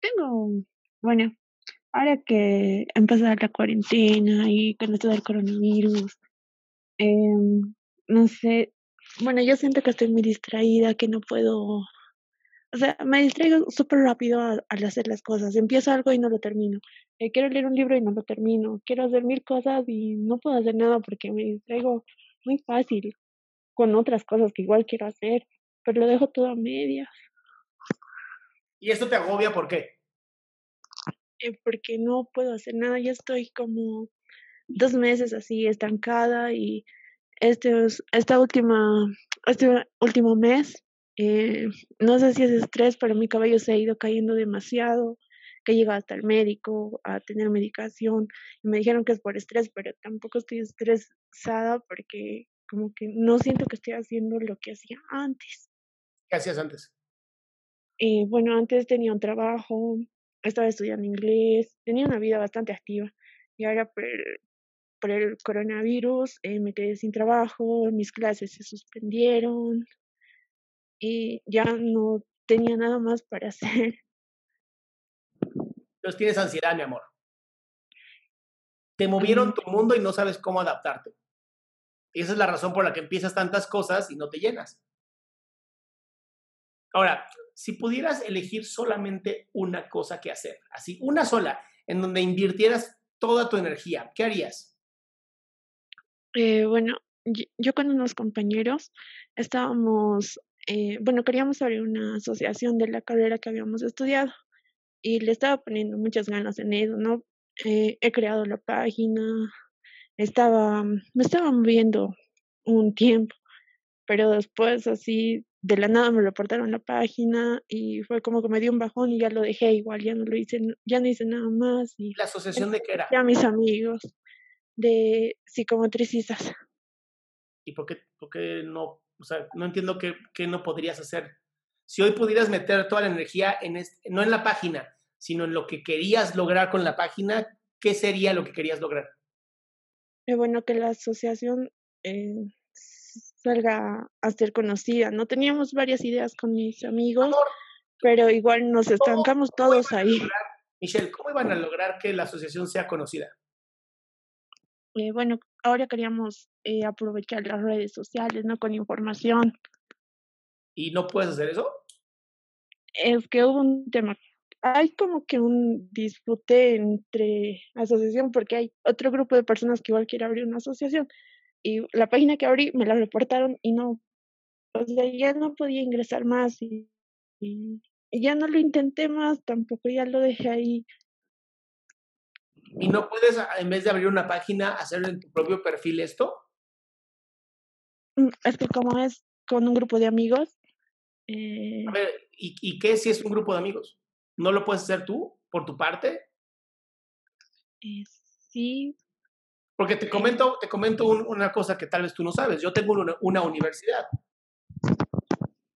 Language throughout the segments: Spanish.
Tengo, bueno, ahora que empezó la cuarentena y con esto del coronavirus, em, no sé, bueno, yo siento que estoy muy distraída, que no puedo, o sea, me distraigo súper rápido al, hacer las cosas. Empiezo algo y no lo termino. Eh, quiero leer un libro y no lo termino. Quiero hacer mil cosas y no puedo hacer nada porque me distraigo muy fácil con otras cosas que igual quiero hacer, pero lo dejo todo a medias. ¿Y esto te agobia por qué? Eh, porque no puedo hacer nada, ya estoy como dos meses así estancada y este, esta última, este último mes, eh, no sé si es estrés, pero mi cabello se ha ido cayendo demasiado, que he llegado hasta el médico a tener medicación y me dijeron que es por estrés, pero tampoco estoy estresada porque como que no siento que estoy haciendo lo que hacía antes. ¿Qué hacías antes? Eh, bueno, antes tenía un trabajo, estaba estudiando inglés, tenía una vida bastante activa y ahora por el, por el coronavirus eh, me quedé sin trabajo, mis clases se suspendieron y ya no tenía nada más para hacer. Entonces tienes ansiedad, mi amor. Te movieron tu mundo y no sabes cómo adaptarte. Y esa es la razón por la que empiezas tantas cosas y no te llenas. Ahora, si pudieras elegir solamente una cosa que hacer, así, una sola, en donde invirtieras toda tu energía, ¿qué harías? Eh, bueno, yo, con unos compañeros estábamos, eh, bueno, queríamos abrir una asociación de la carrera que habíamos estudiado y le estaba poniendo muchas ganas en eso, ¿no? Eh, he creado la página, estaba, me estaba moviendo un tiempo, pero después así de la nada me reportaron la página y fue como que me dio un bajón y ya lo dejé igual, ya no lo hice, ya no hice nada más. Y ¿La asociación de qué era? Ya mis amigos, de psicomotricistas. ¿Y por qué, por qué no? O sea, no entiendo qué, qué, no podrías hacer. Si hoy pudieras meter toda la energía en este, no en la página, sino en lo que querías lograr con la página, ¿qué sería lo que querías lograr? Eh, bueno, que la asociación eh, salga a ser conocida. No teníamos varias ideas con mis amigos, pero igual nos estancamos todos ahí. Michelle, ¿cómo iban a lograr que la asociación sea conocida? Eh, bueno, ahora queríamos eh, aprovechar las redes sociales, ¿no? Con información. ¿Y no puedes hacer eso? Es que hubo un tema. Hay como que un dispute entre asociación porque hay otro grupo de personas que igual quiere abrir una asociación y la página que abrí me la reportaron y no, o sea, ya no podía ingresar más y, y, ya no lo intenté más, tampoco ya lo dejé ahí. ¿Y no puedes, en vez de abrir una página, hacer en tu propio perfil esto? Mm, es que como es con un grupo de amigos. Eh... A ver, ¿y, ¿y qué si es un grupo de amigos? ¿No lo puedes hacer tú, por tu parte? Eh, sí, porque te comento, te comento una cosa que tal vez tú no sabes. Yo tengo una, universidad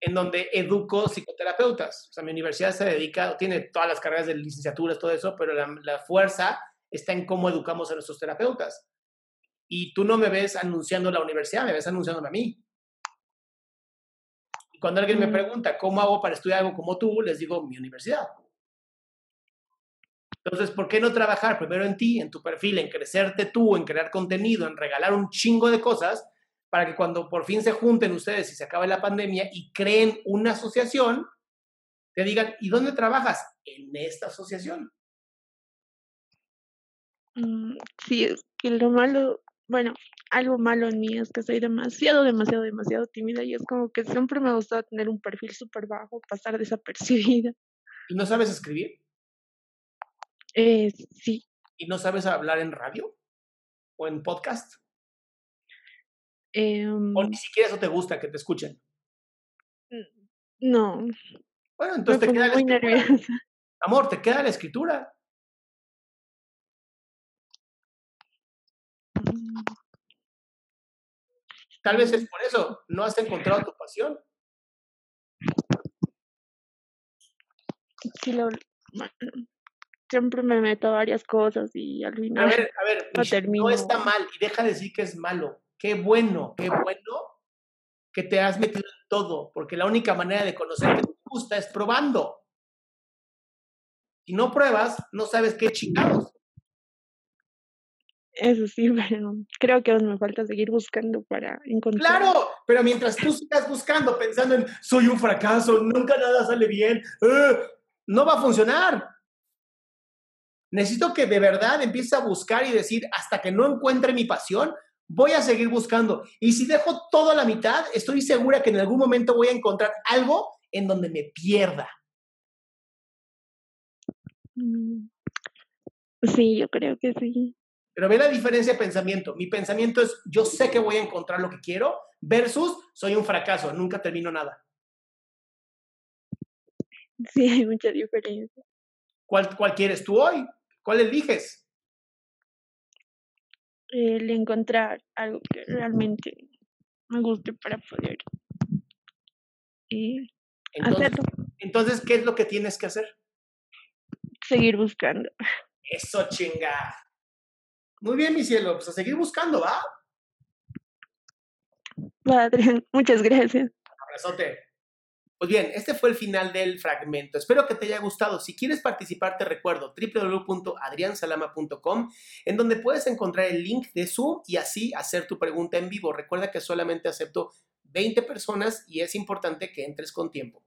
en donde educo psicoterapeutas. O sea, mi universidad se dedica, tiene todas las carreras de licenciaturas, todo eso, pero la, la fuerza está en cómo educamos a nuestros terapeutas. Y tú no me ves anunciando la universidad, me ves anunciándome a mí. Y cuando alguien me mm. pregunta cómo hago para estudiar algo como tú, les digo mi universidad. Entonces, ¿por qué no trabajar primero en ti, en tu perfil, en crecerte tú, en crear contenido, en regalar un chingo de cosas para que cuando por fin se junten ustedes y se acabe la pandemia y creen una asociación, te digan, ¿y dónde trabajas? En esta asociación. Mm, sí, es que lo malo, bueno, algo malo en mí es que soy demasiado, demasiado, demasiado tímida y es como que siempre me ha gustado tener un perfil súper bajo, pasar desapercibida. ¿Y no sabes escribir? Eh, sí. ¿Y no sabes hablar en radio? ¿O en podcast? Eh, ¿O ni siquiera eso te gusta que te escuchen? No. Bueno, entonces te queda, muy nerviosa. Amor, ¿te queda la escritura? Mm. Tal vez es por eso, no has encontrado tu pasión. Sí, lo, siempre me meto a varias cosas y al A final ver, a ver, no Michelle, termino. no está mal y deja de decir que es malo. Qué bueno, qué bueno que te has metido en todo, porque la única manera de conocer que te gusta es probando. Si no pruebas, no sabes qué chingados. Eso sí, pero creo que aún me falta seguir buscando para encontrar. Claro, pero mientras tú sigas buscando, pensando en soy un fracaso, nunca nada sale bien, eh, no va a funcionar. Necesito que de verdad empieces a buscar y decir, hasta que no encuentre mi pasión, voy a seguir buscando. Y si dejo todo a la mitad, estoy segura que en algún momento voy a encontrar algo en donde me pierda. Mm, Sí, yo creo que sí. Pero ve la diferencia de pensamiento. Mi pensamiento es, yo sé que voy a encontrar lo que quiero, versus soy un fracaso, nunca termino nada. Sí, hay mucha diferencia. ¿Cuál, cuál quieres tú hoy? ¿Cuál eliges? El encontrar algo que realmente me guste para poder eh, Entonces, hacerlo, entonces, ¿qué es lo que tienes que hacer? seguir buscando. Eso chinga. Muy bien, mi cielo, pues a seguir buscando, ¿va? Adrián, muchas gracias. Abrazote. Pues bien, este fue el final del fragmento. Espero que te haya gustado. Si quieres participar, te recuerdo www.adriansalama.com, en donde puedes encontrar el link de Zoom y así hacer tu pregunta en vivo. Recuerda que solamente acepto 20 personas y es importante que entres con tiempo.